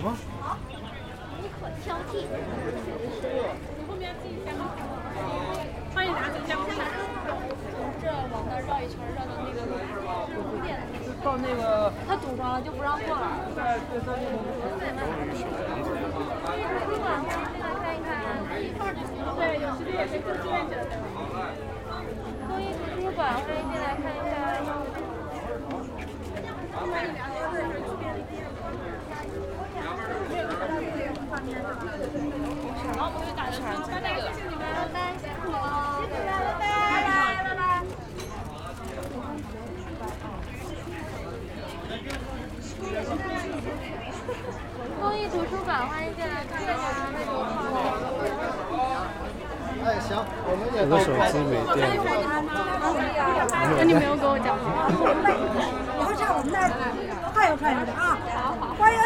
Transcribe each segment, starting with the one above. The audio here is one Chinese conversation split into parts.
什么？无可挑剔。欢迎拿走江山。这往那绕一圈，绕到那个店。到那个。他堵上了，就不让过了。在对方那个。图书馆，进来看一看。对，有时也是做志愿者的。公益图书馆，欢迎进来看一看。好，我们打个招呼，那个。拜拜，辛苦了，拜拜，拜拜。公益图书馆，欢迎进来看哎，行，我们也我的手机没电了。那你没有跟我讲吗？以后上我们那儿串悠串悠去啊！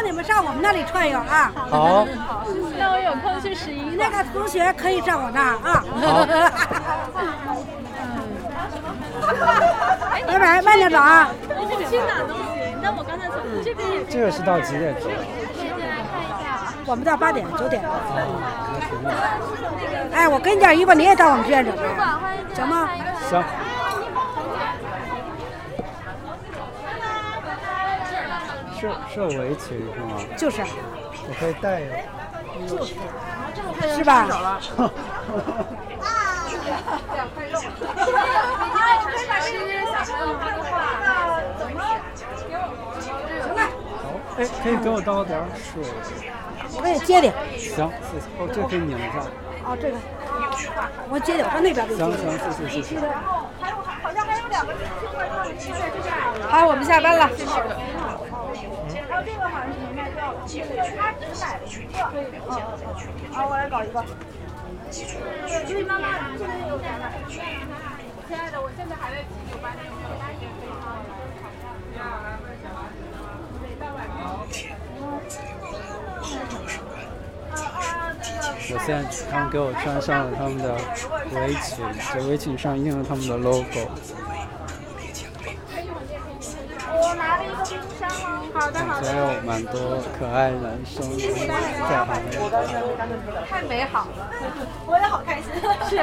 你们上我们那里串悠啊！好。那我有空去十一。那个同学可以上我那儿啊！拜拜，慢点走啊！去哪都行，那我刚才从这边也。这个是到几点钟？我们到八点九点。哎，我跟你讲，一会儿你也到我们志愿者吧，行吗？行。是是围裙是吗？就是。我可以带呀。就是。是吧？啊！两块肉。可以把这些小朋友画的画怎么给我？行了。好，哎，可以给我倒点水。我给你接点。行，谢谢。哦，这可以拧上。哦，这个。我接点，我上那边。行行，谢谢谢谢。还有好像还有两个。好，我们下班了。没卖掉了，这个他只买了一个。好，我来搞一个。所以妈妈这个有点买。亲爱的，我现在还在七九八，有没有答应？我现在他们给我穿上了他们的围裙，这围裙上印了他们的 logo。我拿了一个冰箱哦。好的好的。还有蛮多可爱男生在旁边。太美好了，我也好开心。是，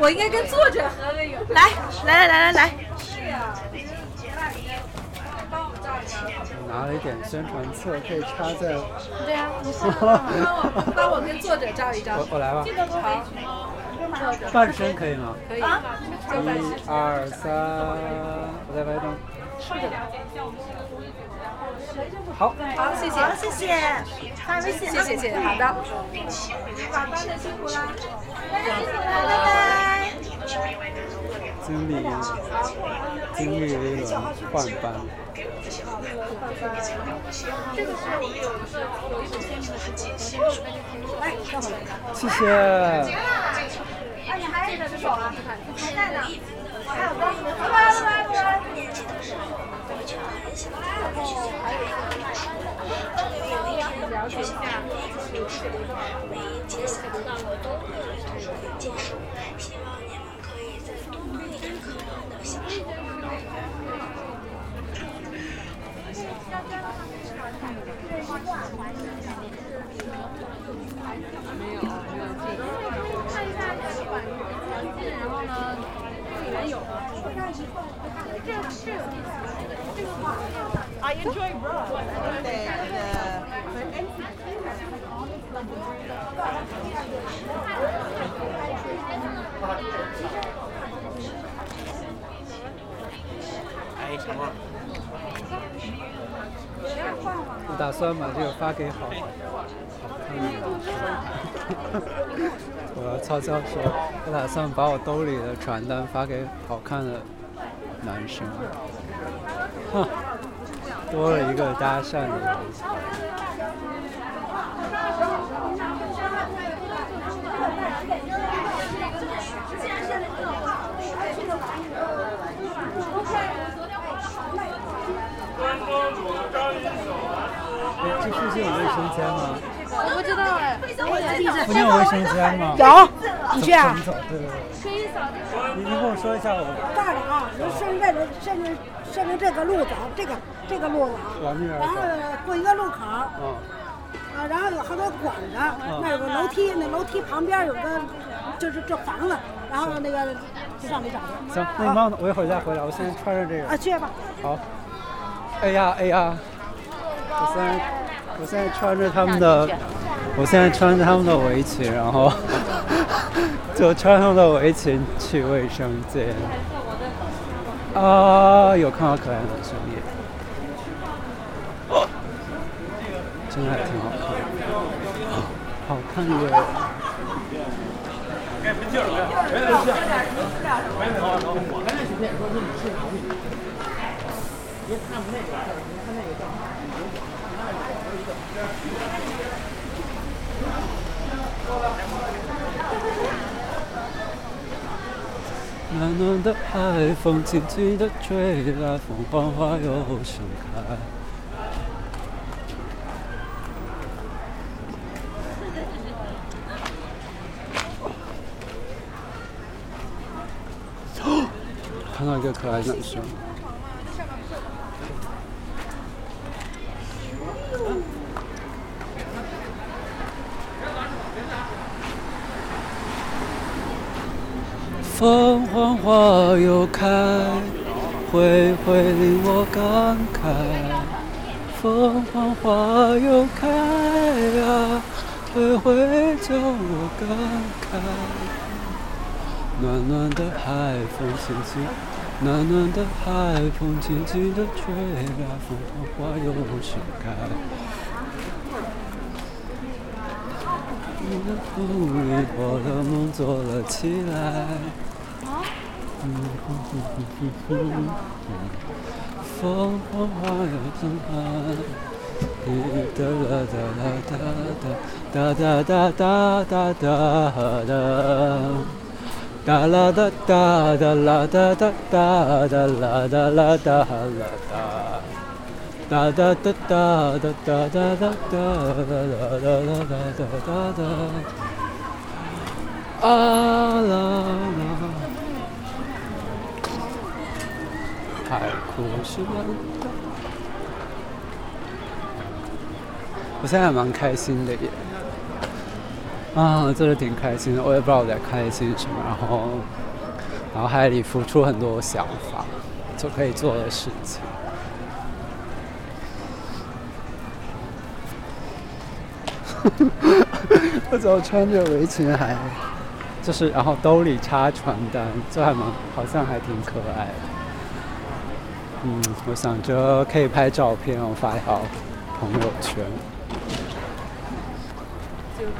我应该跟作者合个影。来来来来来来。是呀。拿了一点宣传册，可以插在。对呀，你帮我帮我跟作者照一张。我我来吧。好。半身可以吗？可以。啊。一二三，我再拍张。好。好，谢谢。好，谢谢。发微信。谢谢谢谢，好的。晚班的辛苦了。大家辛苦了，拜拜。经历经历了一轮换班。谢谢。哎，你还记得这首啊？还在呢。我还有歌。拜拜拜拜拜拜。然后还有一个，了解一下有这个流程，每一节下读到的都会有结束，希望你们可以在多努力可能的享受。没有，没有进。看一下这个馆比较近，然后呢，里面有。这个是有意思。这个画。我打算把这个发给好好看的男生。我要悄悄说，我打算把我兜里的传单发给好看的男生。哼，多了一个搭讪的人。这附近有卫生间吗？我不知道哎。附近有卫生间吗？有，你去啊。走，对对对。可以扫这个。你你跟我说一下我。这儿的啊，就顺着顺着顺着这个路走，这个这个路啊，然后过一个路口，啊，然后有好多管子，那有个楼梯，那楼梯旁边有个就是这房子，然后那个就上去找去。行，那你慢我一会儿再回来，我先穿上这个啊，去吧。好。哎呀哎呀，我现在我现在穿着他们的，我现在穿着他们的围裙，然后 就穿上了围裙去卫生间。啊，有看到可爱的主页。真的还挺好看，好看的。暖暖的海风轻轻的吹来，凤凰花又盛开。看到一个可爱男生。凤凰花又开，会会令我感慨。凤凰花又开呀，会会叫我感慨。暖暖的海风轻轻，暖暖的海风轻轻地吹来，凤凰花又盛开。你的风里，我的梦做了起来。嗯哼哼哼哼哼凤凰花又盛开。哒啦哒啦哒哒哒哒哒哒哒。哒啦哒哒哒啦哒哒哒哒啦哒啦哒啦哒。哒哒哒哒哒哒哒哒哒哒哒哒哒哒哒。啊啦啦。海枯石烂。我现在还蛮开心的耶。啊，真的挺开心的，我也不知道我在开心什么，然后脑海里浮出很多想法，就可以做的事情。我怎么穿着围裙还，就是然后兜里插传单，就还蛮好像还挺可爱的。嗯，我想着可以拍照片，我发一条朋友圈。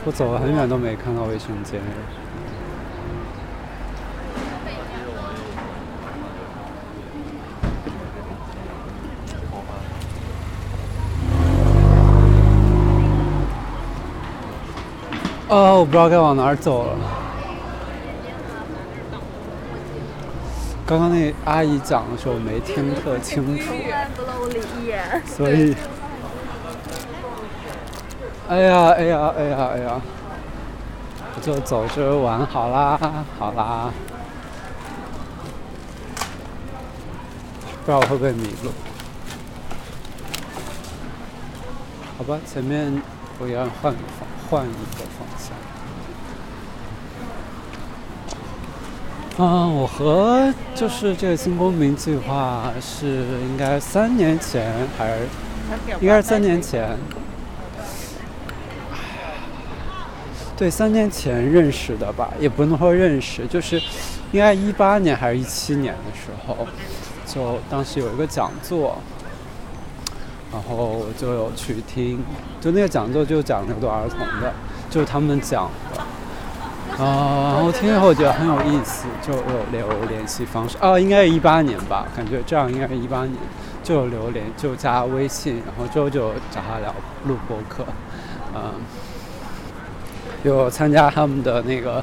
我走了很远都没看到卫生间。哦，我不知道该往哪儿走了。刚刚那阿姨讲的时候没听特清楚，所以。哎呀哎呀哎呀哎呀！就走着玩好啦好啦，不知道我会不会迷路？好吧，前面我要换个换一个方向。啊，我和就是这个新公民计划是应该三年前还是应该是三年前。对，三年前认识的吧，也不能说认识，就是应该一八年还是一七年的时候，就当时有一个讲座，然后我就有去听，就那个讲座就讲流动儿童的，就是他们讲的，啊，然后听了后觉得很有意思，就有留联系方式，哦，应该是一八年吧，感觉这样应该是一八年，就有留联，就加微信，然后之后就找他聊录播课，嗯。有参加他们的那个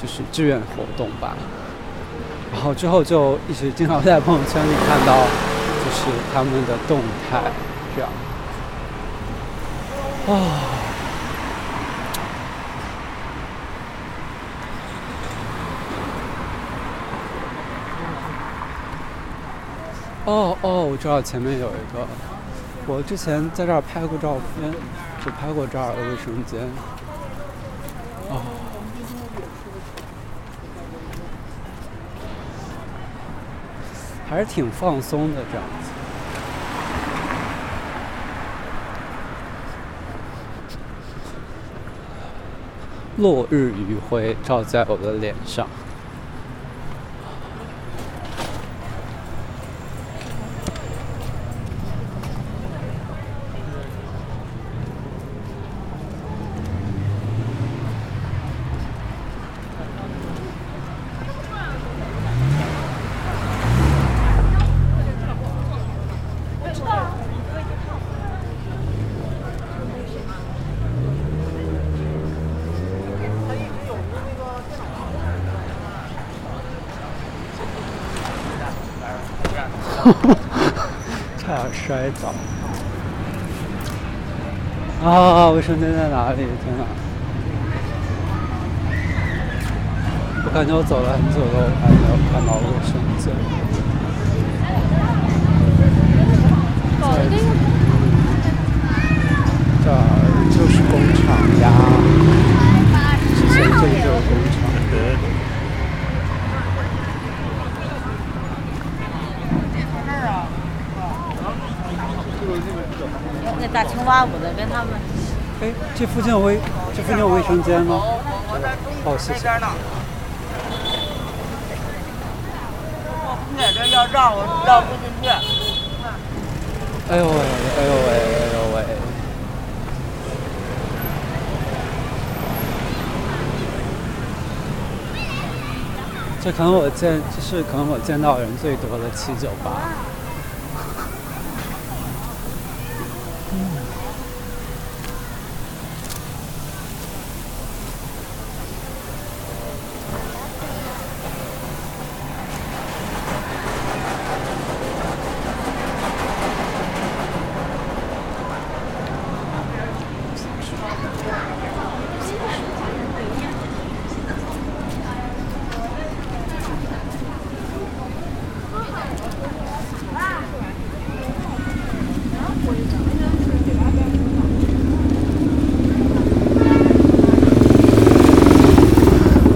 就是志愿活动吧，然后之后就一直经常在朋友圈里看到，就是他们的动态，这样。啊。哦哦哦，我知道前面有一个，我之前在这儿拍过照片。就拍过这儿的卫生间。哦，还是挺放松的这样子。落日余晖照在我的脸上。差点摔倒。啊，卫生间在哪里？天哪！我感觉我走了很久都还没有看到卫生间。在这儿就是工厂呀，之前这里就是工厂。那大青蛙舞的跟他们。哎，这附近有卫，这附近有卫生间吗？好，谢谢。那这要绕我绕不进去。哎呦喂，哎呦喂，哎呦喂！这可能我见，这是可能我见到人最多的七九八。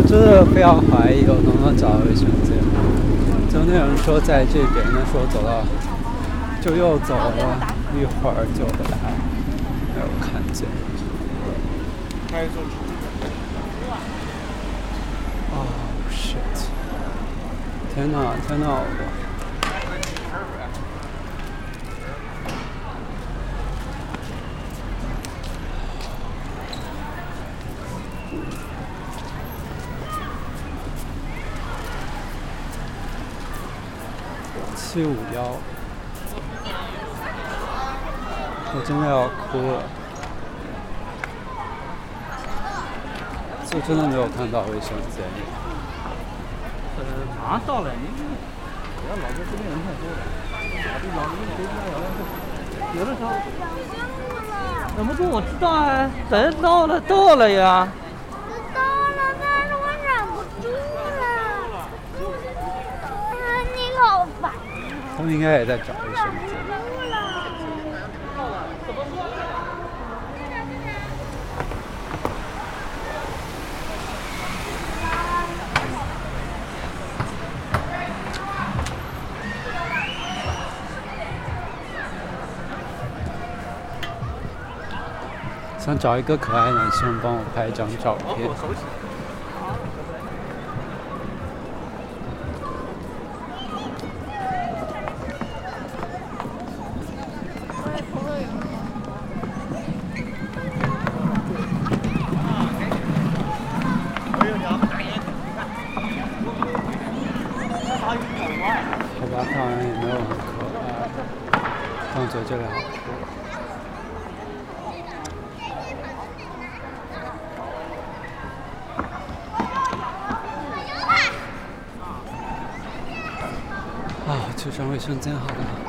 真的非常怀疑我能不能找到卫生间。就那人说在这边，的时候走到，就又走了一会儿就回来，没有看见。哦、shit！天哪，天哪！我七五幺，我真的要哭了。就真的没有看到卫生间。呃，马上到了，您不要老是这边人太多了，老是回家聊聊天。有的时候忍不住，我知道啊，人到了到了呀。到了，但是我忍不住了。啊，你好烦。他应该也在找卫生间。想找一个可爱男生帮我拍一张照片。好吧，他好像也没有很可爱，但我觉得这个好。啊，去上卫生间好了。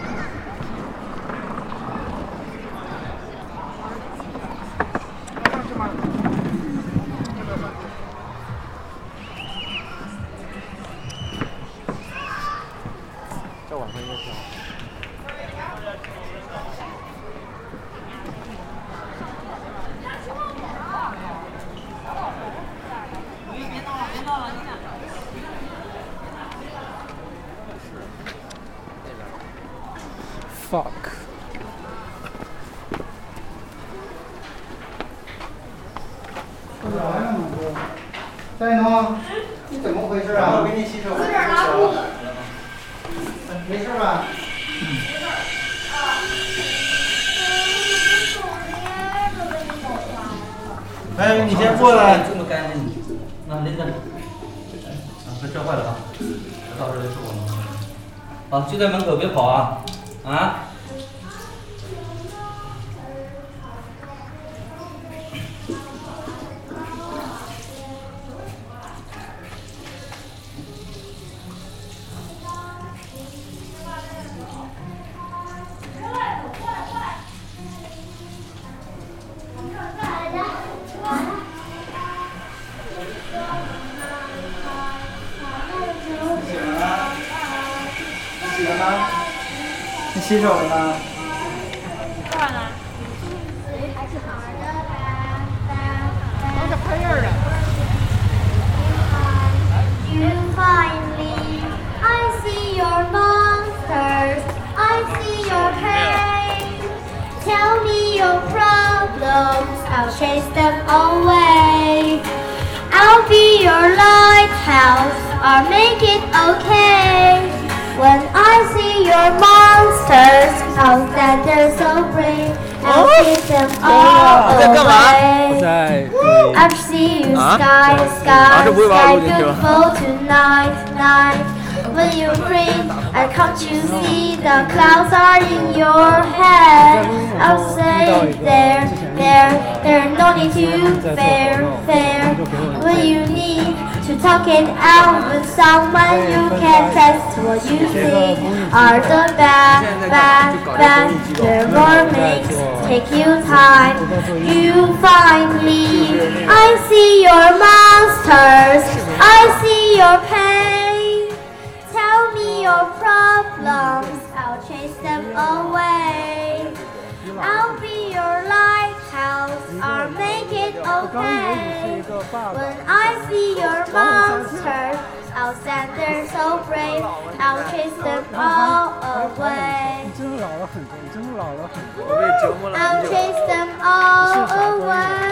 洗手了吗？当然了。都是喷印儿的。 You finally, I see your monsters, I see your pain. Tell me your problems, I'll chase them away. I'll be your lighthouse, I'll make it okay. your monsters out that they're so brave keep them all away. I'm seeing sky, sky, sky, beautiful tonight, night. When you breathe, I see the clouds are in your head. I'll say there, there, there, no need to fear, fear. When you need to talk it out with someone, you can test what you see. Are the bad, bad, bad, makes take you time. You finally, I see your monsters, I see your pain. When I see your monsters, I'll stand there so brave, I'll chase them all away. 你真老了很多，你真老了很多。我被折磨了 I'll 很久。chase them all away.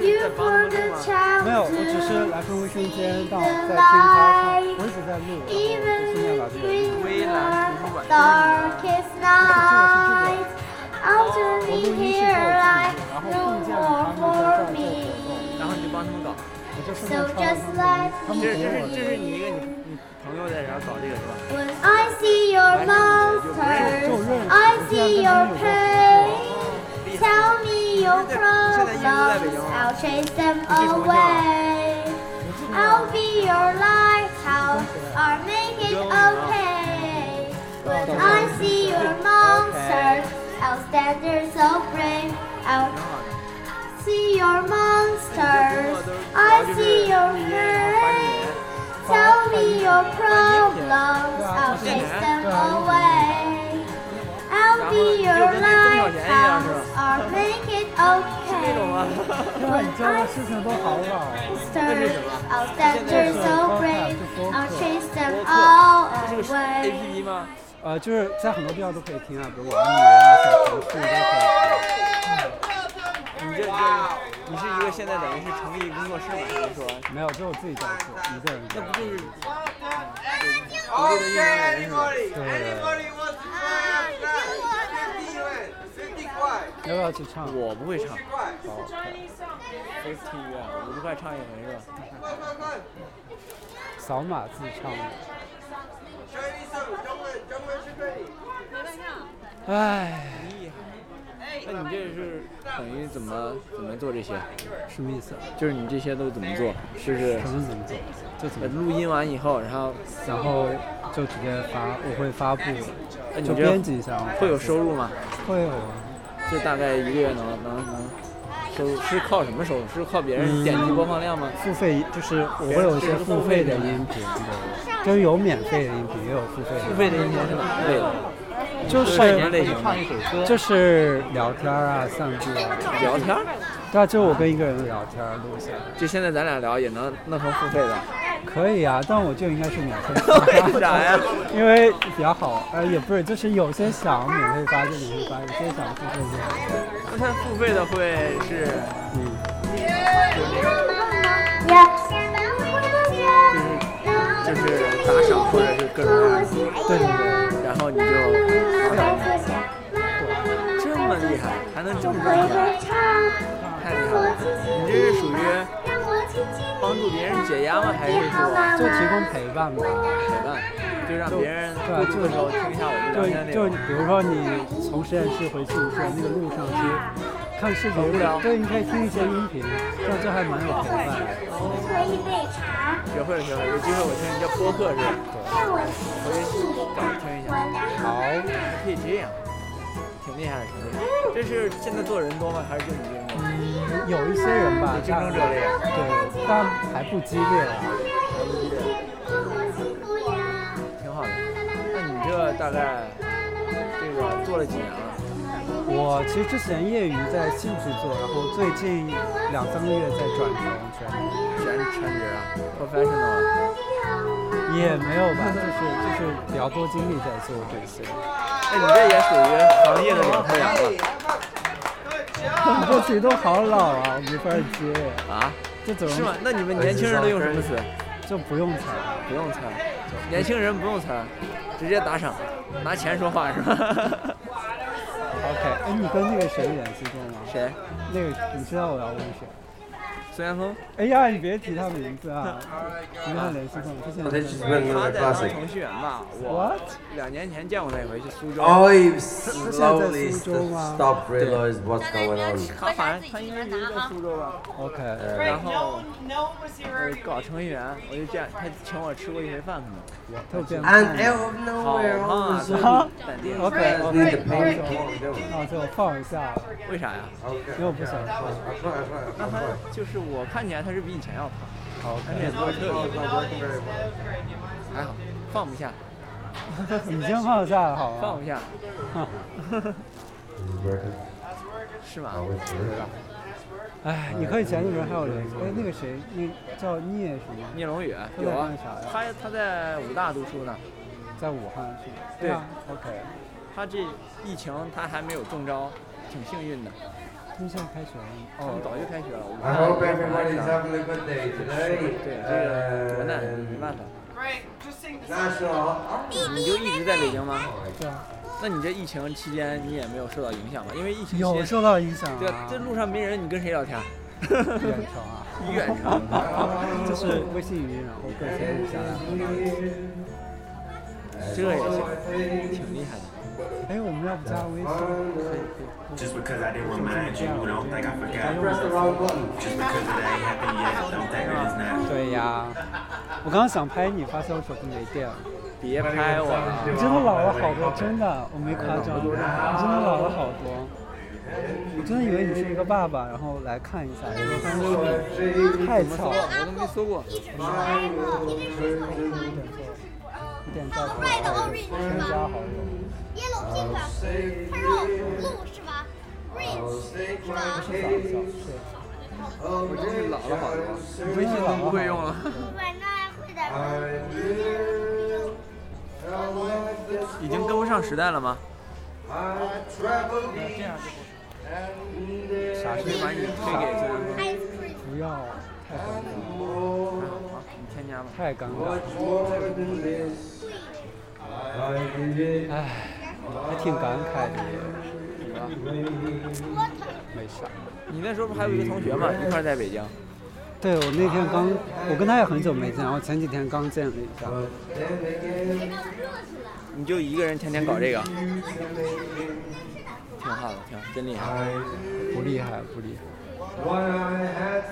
没有，我只是 to 来回卫生间到 see 在 the 听他唱， light. 我一直在录，然后 Even 就顺便把这个录。 in 微蓝图书馆 the darkest night, underneath here light no more for me. 然后你就帮他们搞。我就顺 So 便唱 just 他们 like 他们这这给我是这是你一个你你朋友在这儿搞这个是吧？ when I see your monsters, I see your pain. Tell me your problems, I'll chase them away. I'll be your lighthouse, I'll make it okay. When I see your monsters, I'll stand there so brave. I'll see your monsters, I see your pain. Tell me your problems, I'll chase them away. I'll be your lighthouse, I'll make it 这种 okay. 啊，天啊，你教的事情都好老啊。Monsters, I'll stand there so brave. I'll chase them all 这个是 away. APP 吗？呃，就是在很多地方都可以听啊，比如网易云啊、小程序都可以你这这你是一个现在等于是成立工作室嘛？还是说听。没有，就我自己在做，一个人在那不就是独立的运营人是吧？要不要去唱？我不会唱。Fifty 元，五十块唱一回是吧？扫码自唱的。唉，那你这是等于怎么怎么做这些？什么意思？就是你这些都怎么做？就是什么怎么做？就怎么呃录音完以后，然后然后就直接发，我会发布，就那你这编辑一下。会有收入吗？会有啊。就大概一个月能能能收是靠什么收入？是靠别人点击播放量吗？付费就是我会有一些付费的音频，对，就是有免费的音频，也有付费的。付费的音频是哪一类的？就是就是聊天啊，散步啊。聊天儿？对啊，就是我跟一个人聊天录下来。就现在咱俩聊也能弄成付费的？可以啊，但我就应该是免费 为啥呀？因为比较好，呃，也不是，就是有些想免费发就免费发，有些想付费就付费。那他付费的会是，嗯，就是就是打赏或者是各种各样的，对对对，然后你就这么厉害，还能这么赚钱，太厉害了！你这是属于帮助别人解压吗？还是说就提供陪伴吧，陪伴？就让别人对啊，孤独的时候听一下我们聊天内就就容。比如说你从实验室回宿舍那个路上去看视频，对，你可以听一些音频，这这还蛮有陪伴的。学会了，学会了，有机会我听一下播客是吧？我也找听一下。好，还可以这样，挺厉害的，挺厉害的。这是现在做人多吗？还是就你一个人做？嗯，有一些人吧，竞争者类啊对，但还不激烈啊。还不激烈挺好的。那你这大概这个做了几年了？我其实之前业余在兴趣做，然后最近两三个月在转成全，全全职啊，professional。也没有吧，就是就是比较多精力在做这些。那你这也属于行业的领头羊了你这词都好老啊，没法接。啊？这怎么是吗？那你们年轻人都用什么词？就不用词，不用词，年轻人不用词，直接打赏，拿钱说话是吧哎，你跟那个谁联系过吗？谁？那个你知道我要问谁？孙杨松，哎呀，你别提他名字啊！跟他联系过，他在玩程序员吧？我两年前见过他一回，去苏州。哦，现在在苏州啊？对。现在在吃盒饭，他应该在苏州吧？OK。然后，搞程序员，我就见他请我吃过一回饭，可能。他有电话。安，哎，我那我，好啊，本地的。OK，那那个，那就放一下。为啥呀？因为我不想说。那他就是我。看起来他是比以前要胖，好而且 OK，做特别 well. 还好，放不下，已经放下了，好吗放不？下 is working. 是吗？Oh, it's working. 哎，你和以前的人还有联系？哎，那个谁，那叫聂什么？聂龙宇有啊他他在武大读书呢，在武汉是吗？对啊，OK。他这疫情他还没有中招，挺幸运的。现在开学了吗？他们早就开学了。武 I 汉 hope everybody's having a good day 对.这个国难没办法。你就一直在北京吗？对啊，那你这疫情期间你也没有受到影响吧？因为疫情期间有受到影响对啊啊，，这路上没人，你跟谁聊天？远程啊，远程就是微信语音，然后各天录下来。这也行，挺厉害的。哎，我们要不加微信？可以可以。Just because I didn't remind you, don't think I forgot. Press the wrong button. Just because it ain't happened yet, don't think it is now. 对呀，我刚刚想拍你，发现我手机没电了。别拍我了，你真的老了好多，真的，我没夸张，你真的老了好多。我真的以为你是一个爸爸，然后来看一下，结果发现是你，太巧了。我都没搜过。一点照片，添加好友。Yellow pink，看肉鹿是吧？Green 是吧？我真是老了好多，微信都不会用了。晚上会点。已经跟不上时代了吗？啥事把你推给孙安峰。Ice cream。不要，太尴尬了，好，你添加吧。太尴尬了。唉，还挺感慨的耶。没啥。你那时候不还有一个同学吗？一块儿在北京。对，我那天刚，我跟他也很久没见，然后前几天刚见了一下。你就一个人天天搞这个，挺好的，挺好，真厉害。不厉害，不厉害。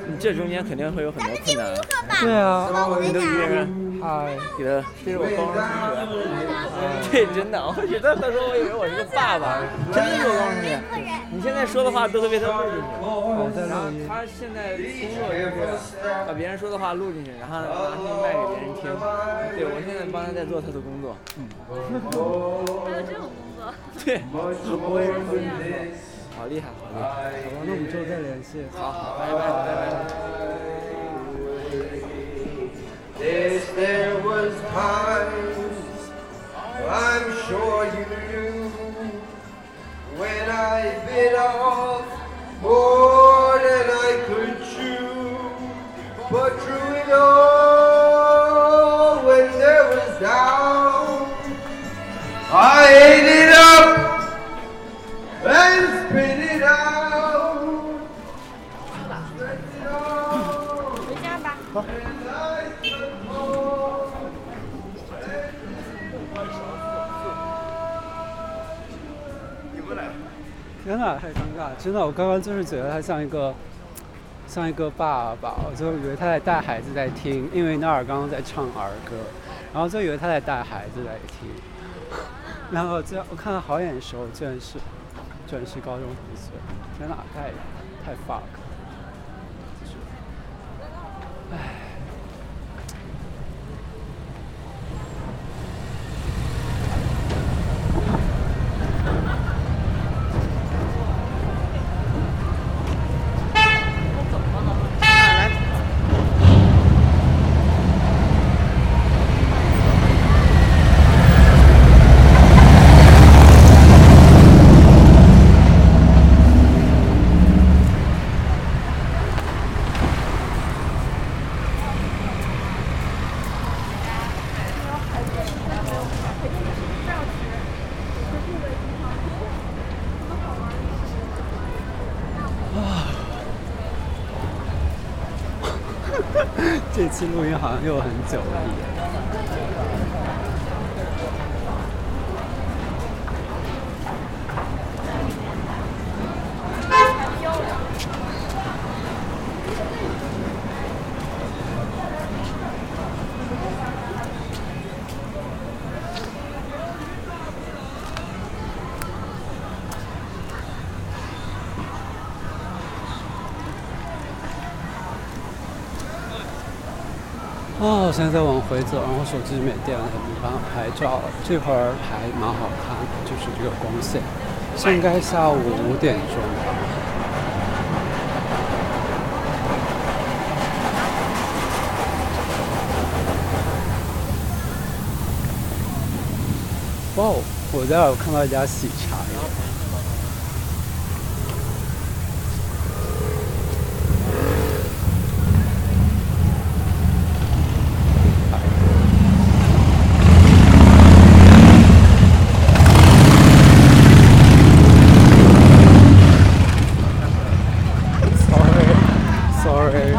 你这中间肯定会有很多困难。对啊，你都一个人，嗨，给他，这是我高中同学。对，真的，我觉得他说我以为我是个爸爸，真的是我高中同学。你现在说的话都会被他录进去。我在然后录音。他现在工作就是把别人说的话录进去，然后拿去卖给别人听。对，我现在帮他在做他的工作。嗯。还有这种工作？对。好厉害，好厉害。好吧，那我们之后再联系。好，好，拜拜，拜拜。Yes, there was times, I'm sure you knew, when I bit off more than I could chew. But through it all, when there was doubt, I ate it up and 天哪，太尴尬！真的，我刚刚就是觉得他像一个，像一个爸爸，我就以为他在带孩子在听，因为那儿刚刚在唱儿歌，然后就以为他在带孩子在听，然后这我看到好眼熟，居然是，居然是高中同学！天哪，太太 fuck，了这录音好像又很久了耶。哦，我现在在往回走，然后手机没电了，没办法拍照。这会儿还蛮好看，就是这个光线。现在下午五点钟吧。哇哦！我在有看到一家喜茶耶。Sorry，Sorry，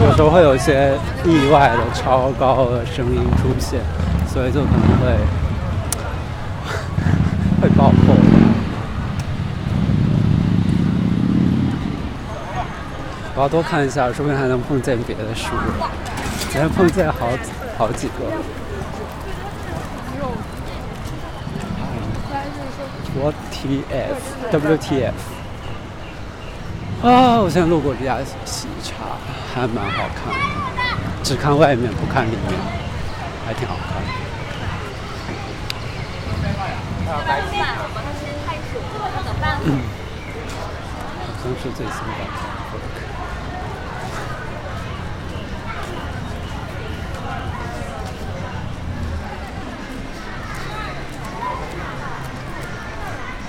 有时候会有一些意外的超高的声音出现，所以就可能会会爆破。我要多看一下，说不定还能碰见别的书。今天碰见好好几个。What T F W T F 啊！我现在路过这家喜茶，还蛮好看的，只看外面不看里面，还挺好看的。嗯，好像是最新的。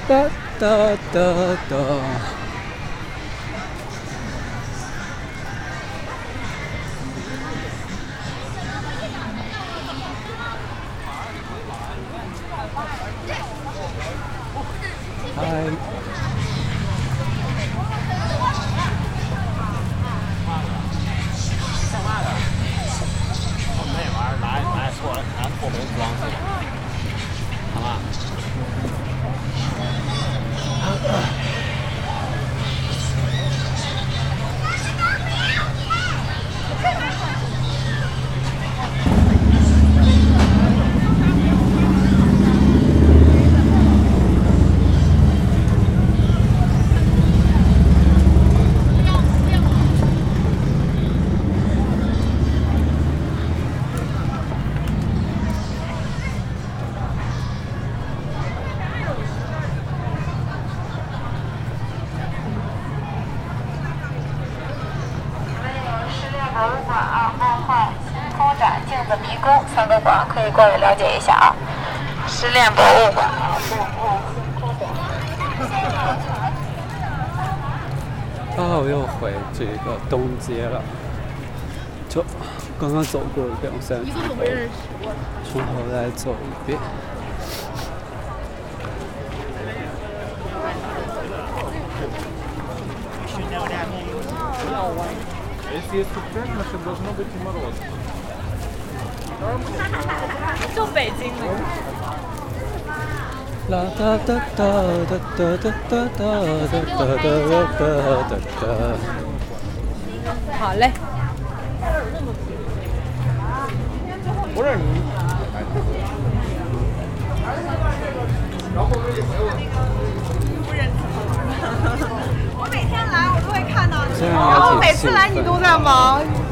哒哒哒哒。三个馆可以过来了解一下啊。失恋博物馆。啊，我又回这个东街了，就刚刚走过一遍，我现在从头来走一遍。就北京的。啦哒哒哒哒哒哒哒哒哒哒哒哒哒哒。好嘞。不是你。我每天来我都会看到你，然后每次来你都在忙。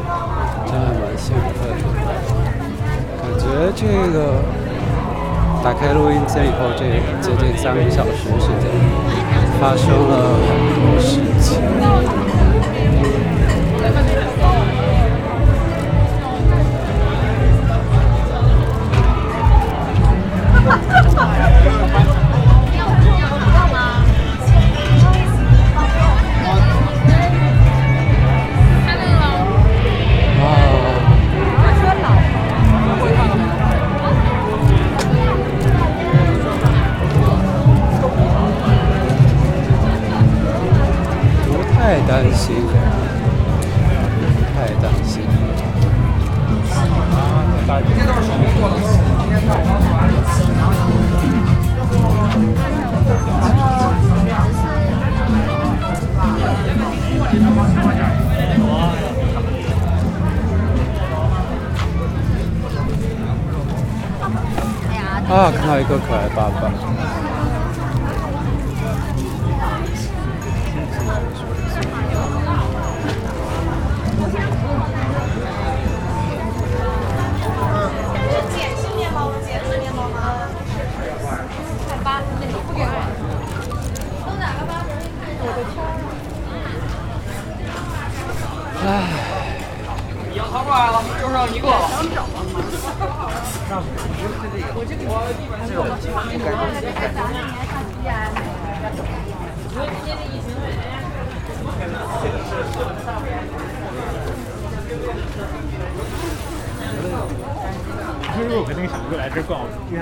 觉得这个打开录音机以后，这接近三个小时时间，发生了很多事情。担心太担心。啊看到一个可爱爸爸。找你过。想找吗？让我这个，这个，这个，这个，这个，这个，这个，这个，这个，这个，这个，这个，这个，这个，这个，这个，这个，这，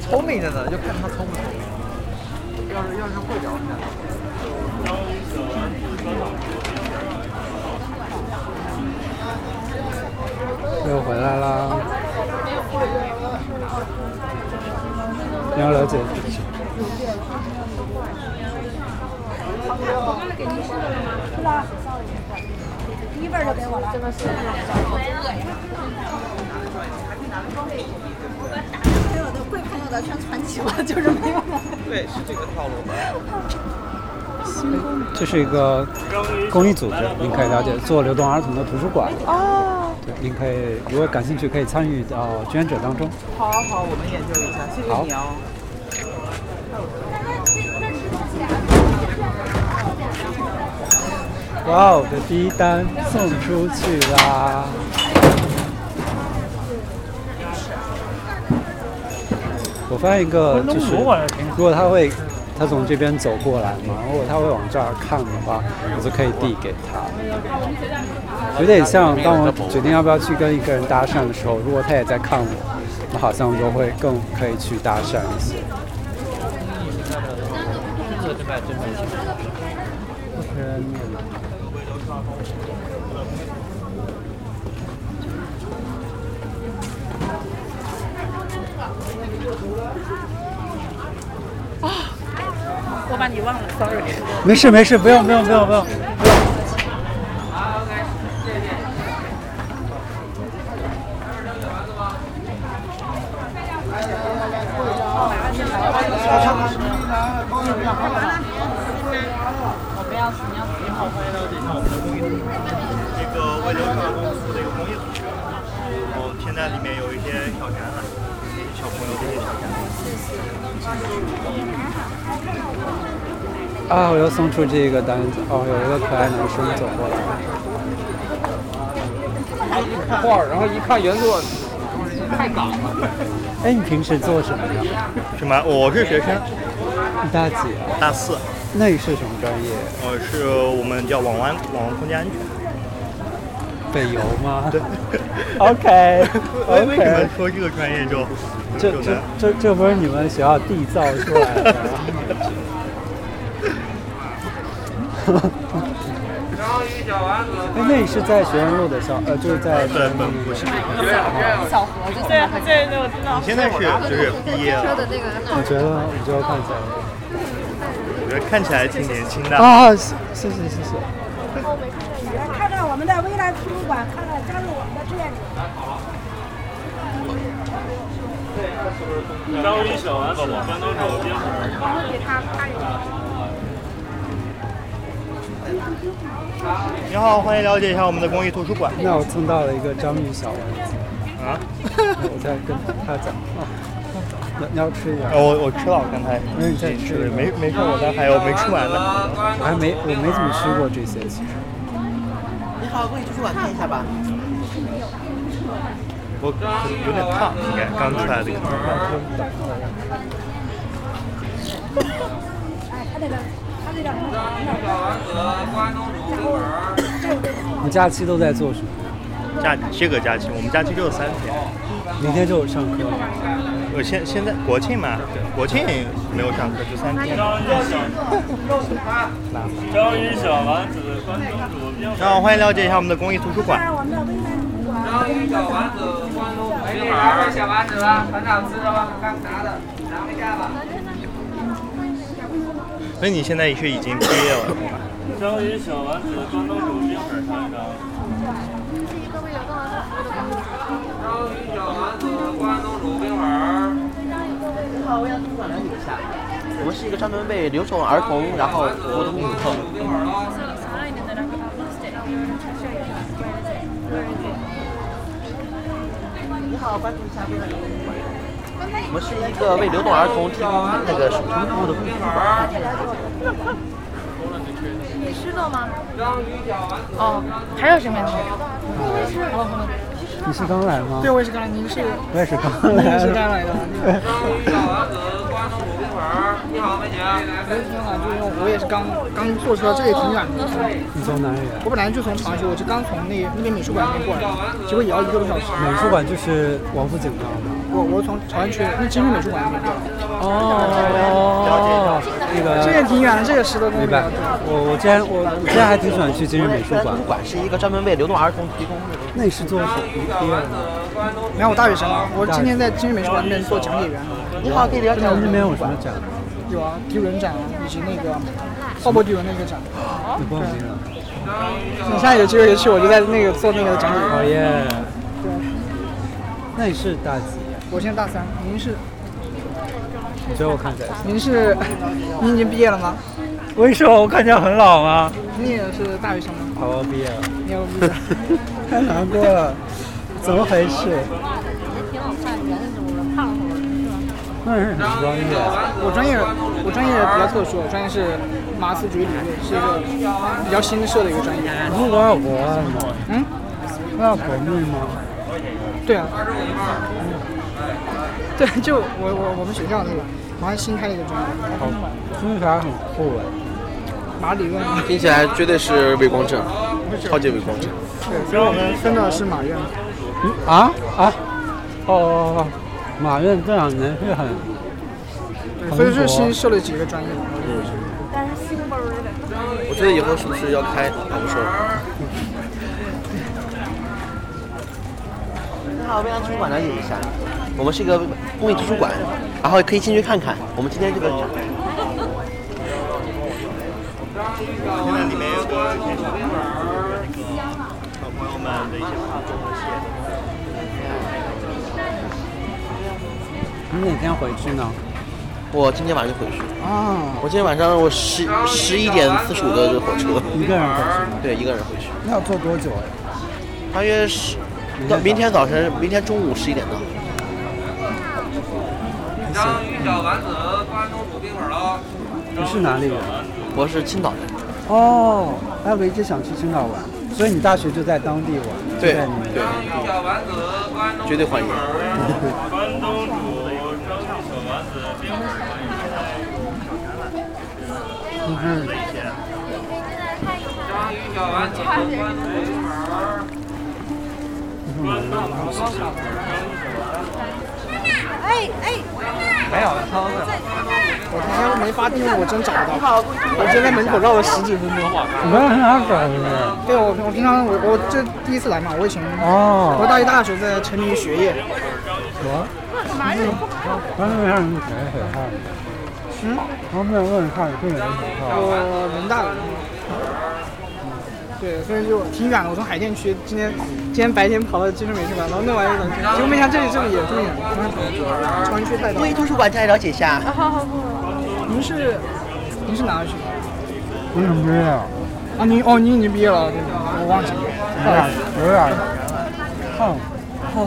聪明着呢，就看他聪明。要是要是会聊天。你要了解自己。是吧？第一份就给我了。这个是。所有的贵朋友的全传齐了，就是没有。对，是这个套路。这是一个公益组织，您可以了解做流动儿童的图书馆。哦。对，您可以如果感兴趣，可以参与到捐者当中。好好好，我们研究一下，谢谢你哦。哇哦，我的第一单送出去啦！我发现一个就是，如果他会，他从这边走过来嘛，如果他会往这儿看的话，我就可以递给他。有点像当我决定要不要去跟一个人搭讪的时候，如果他也在看我，我好像就会更可以去搭讪一些。啊我把你忘了，sorry。没事没事，不用不用不用不用。我不要，你要你好，欢迎来到这项我们的公益组织，这个为流浪公司的一个公益组织。然后现在里面有一些小展览，给小朋友这些小展览。啊！我又送出这个单子，哦，有一个可爱男生走过来。画儿，然后一看原作，太港了。哎，你平时做什么呀？什么？我是学生，你大几啊？大四。那你是什么专业？我是我们叫网安网络空间安全。北邮吗？对。OK 为什么。说这个专业就这这就？这这不是你们学校缔造出来的吗？哎，那你是在学院路的校，呃，就是在对本部是。小何就对对对，我知道。你现在是就是毕业了，我觉得，你觉得看起来我觉得看起来挺年轻的。啊，谢谢谢谢谢。来看看我们的未来图书馆，看看加入我们的志愿者。章鱼小丸子，关东煮冰粉。给他拍一个。你好，欢迎了解一下我们的公益图书馆。那我蹭到了一个章鱼小丸子，啊？我在跟他讲，哦，你你要吃一点？呃，我我吃了，刚才那你再吃，没没事，我这还有没吃完呢。我还没我没怎么吃过这些，其实。你好，公益图书馆看一下吧。我可能有点烫，应该刚出来的。哎，他那个，他那个。你假期都在做什么？假这个假期，我们假期只有三天。明天就有上课了？我现现在国庆嘛，国庆没有上课，就三天。章鱼小丸子，关东煮冰粉。好，欢迎了解一下我们的公益图书馆。章鱼小丸子，关东煮冰粉。小丸子吧，很好吃的吗？刚拿的，尝一下吧。所以你现在是已经毕业了，小丸子，关东煮冰粉尝一尝。章鱼小丸子，关东煮冰粉。你好，我，们是一个专门为留守儿童然后服务的公益课。你好，关注一下。我们是一个为流动儿童提供那个手提服务的公益图书馆。你吃了吗？哦，还有什么呀？哦，你是刚来吗？对，我也是刚来，您是？我也是刚您来。也是刚来的。你好，美女。没挺好，就是我也是刚刚坐车，这也挺远的。你从哪里来？我本来就从长修，我是刚从那那边美术馆那边过来，结果也要一个多小时。美术馆就是王府井那儿吗？我我从朝阳区那金瑞美术馆那边过来。哦，那个这也挺远的，这个十多公里。明白。我我之前我我之前还挺喜欢去今日美术馆。馆是一个专门为流动儿童提供的。那你是做什么毕业的吗？没有，我大学生啊，我今天在今日美术馆那边做讲解员。你好，可以了解那边有什么展？有啊，迪伦展啊以及那个鲍勃迪伦那个展。你报名了？你下有机会去，我就在那个做那个讲解员。好耶！对。那你是大几？我现在大三，您是？我觉得我看起来。您是？您已经毕业了吗？为什么我看起来很老吗？你也是大学生吗？好，我毕业了。你要毕业？太 难过了，怎么回事？那是什么专业？我专业，我专业比较特殊，我专业是马克思主义理论，是一个比较新设的一个专业。不是多少国外吗？嗯？多少国内吗？对啊。对，就我我我们学校那个，好像新开了一个专业。好，听起来很酷哎。马理论。听起来绝对是伪光正，超级伪光正。对，所以我们分的是马院。嗯啊啊！哦哦哦，马院这两年是很。对，所以是新设了几个专业。嗯。但是新本儿的。我觉得以后是不是要开？啊，不说了。你好，未来图书馆了解一下，我们是一个公益图书馆，然后可以进去看看我们今天这个展。现在里面有个小朋友们的一些画作和写的。你哪天回去呢？我今天晚上就回去。啊。我今天晚上我十十一点四十五的火车。一个人回去吗？对，一个人回去。那要坐多久呀？大约是到明天早晨，明天中午十一点到。章鱼小丸子，关东煮冰粉喽。你是哪里人？我是青岛人。哦，哎，我一直想去青岛玩。所以你大学就在当地玩？对对，绝对欢迎。关东煮、章鱼小丸子、冰粉你看，章鱼小丸子、关水粉。哎哎，还好超的。我今天没发定位，我真找不到。我今天在门口绕了十几分钟。你们很好找是不是？对，我我平常我我这第一次来嘛，我以前哦我大一、大学在沉迷于学业。我，刚才让你谁谁看？嗯，我没有问看是人谁看？我人大的。对，所以就挺远的。我从海淀区今天今天白天跑到金顺美术馆，然后弄完一整天，结果没想这里这里也这么远，朝阳区太大。公益图书馆再了解一下。好好好。您是您是哪个区？我怎么不知道？啊，您哦，您已经毕业了，对我忘记了。有点有点胖。哦，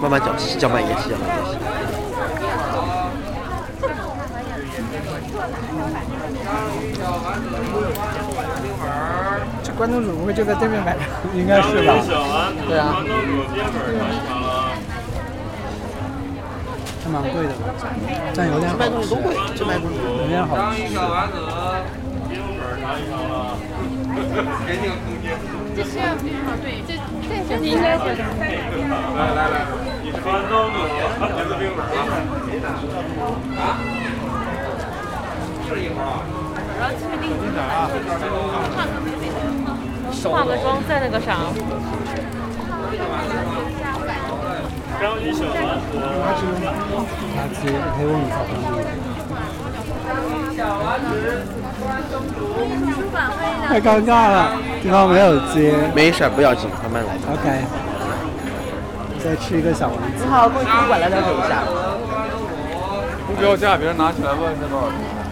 慢慢讲，细讲慢言，细讲慢言。这关东煮不会就在对面买的？应该是吧？对啊。还蛮贵的，但有点好这卖东西都贵，这卖东西有点好。这是要对，这这这应该是。来来来，关东煮、茄子冰粉啊？是一会儿啊。然后这个定，化个妆在那个啥。太尴尬了，对方没有接。没事，不要紧，慢慢来。OK。再吃一个小丸子。你好，公益图书馆来了解一下。不标价，别人拿起来问这多少钱。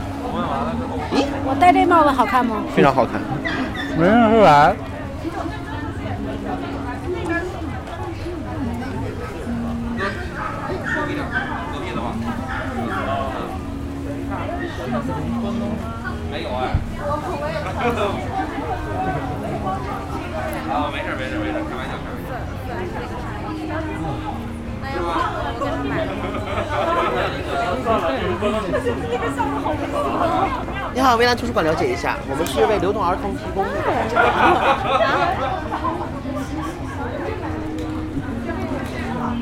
我戴这帽子好看吗？非常好看。没认出来。没有哎。你好，蔚蓝图书馆了解一下，我们是为流动儿童提供。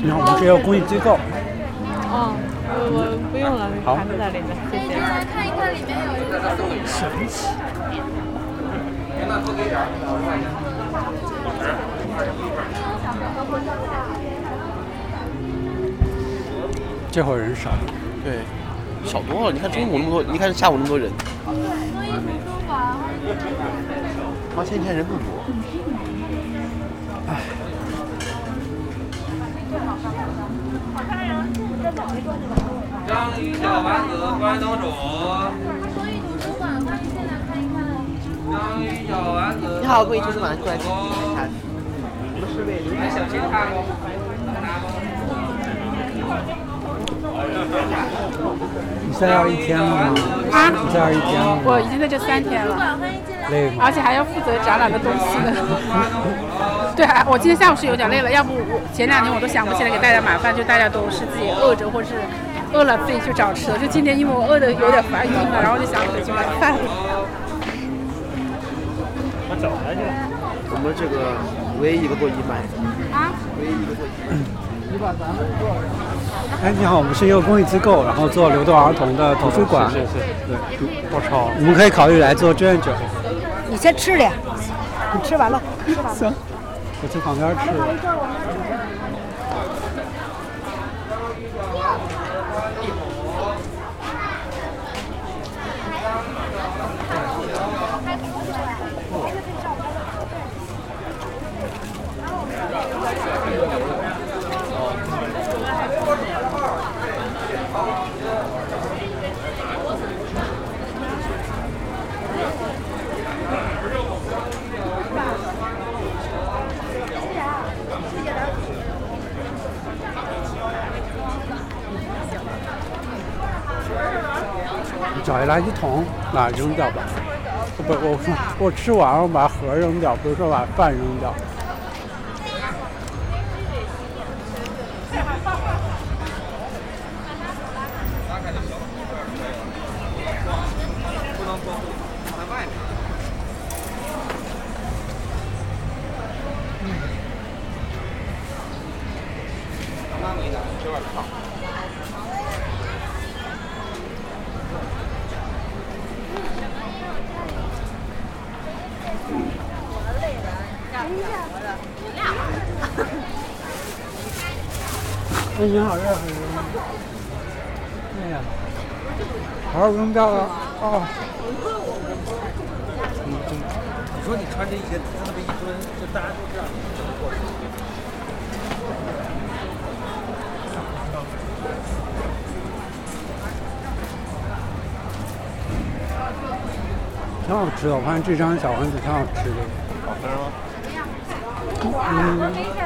你好，我们是一个公益机构。哦，我不用了，好盘子在里面，谢谢。来看一看里面有一个神奇。那多给点儿。这会儿人少。对，少多了。你看中午那么多，你看下午那么多人。好，前几天人不多。唉。章鱼小丸子、关东煮。公益图书馆，欢迎进来看一看。章鱼小丸子。你好，公益图书馆，过来看一看。我们是为流来小青看过。你在这儿一天了吗？啊你在这儿一天了吗？我已经在这三天了，累吗？而且还要负责展览的东西呢。对，还我今天下午是有点累了，要不我前两天我都想不起来给大家买饭，就大家都是自己饿着，或者是饿了自己去找吃的。就今天因为我饿的有点烦晕了，然后就想回去买饭。他找来去了。我们这个唯一一个过一百。啊？唯一一个过一百。哎，你好，我们是一个公益机构，然后做流动儿童的图书馆。是是是。对，我超！我们可以考虑来做志愿者。你先吃点，你吃完了，吃完了。行，我去旁边吃。垃圾桶，那扔掉吧。不，我我吃完，我把盒扔掉，比如说把饭扔掉。不能装，放在外面。妈没的，这边烫。哎，你好热，很热。哎呀，好好扔掉了哦。你说你穿这一些，在那边一蹲，就大家都知道你怎么过去。挺好吃的，我发现这张小丸子挺好吃的。好吃吗？嗯。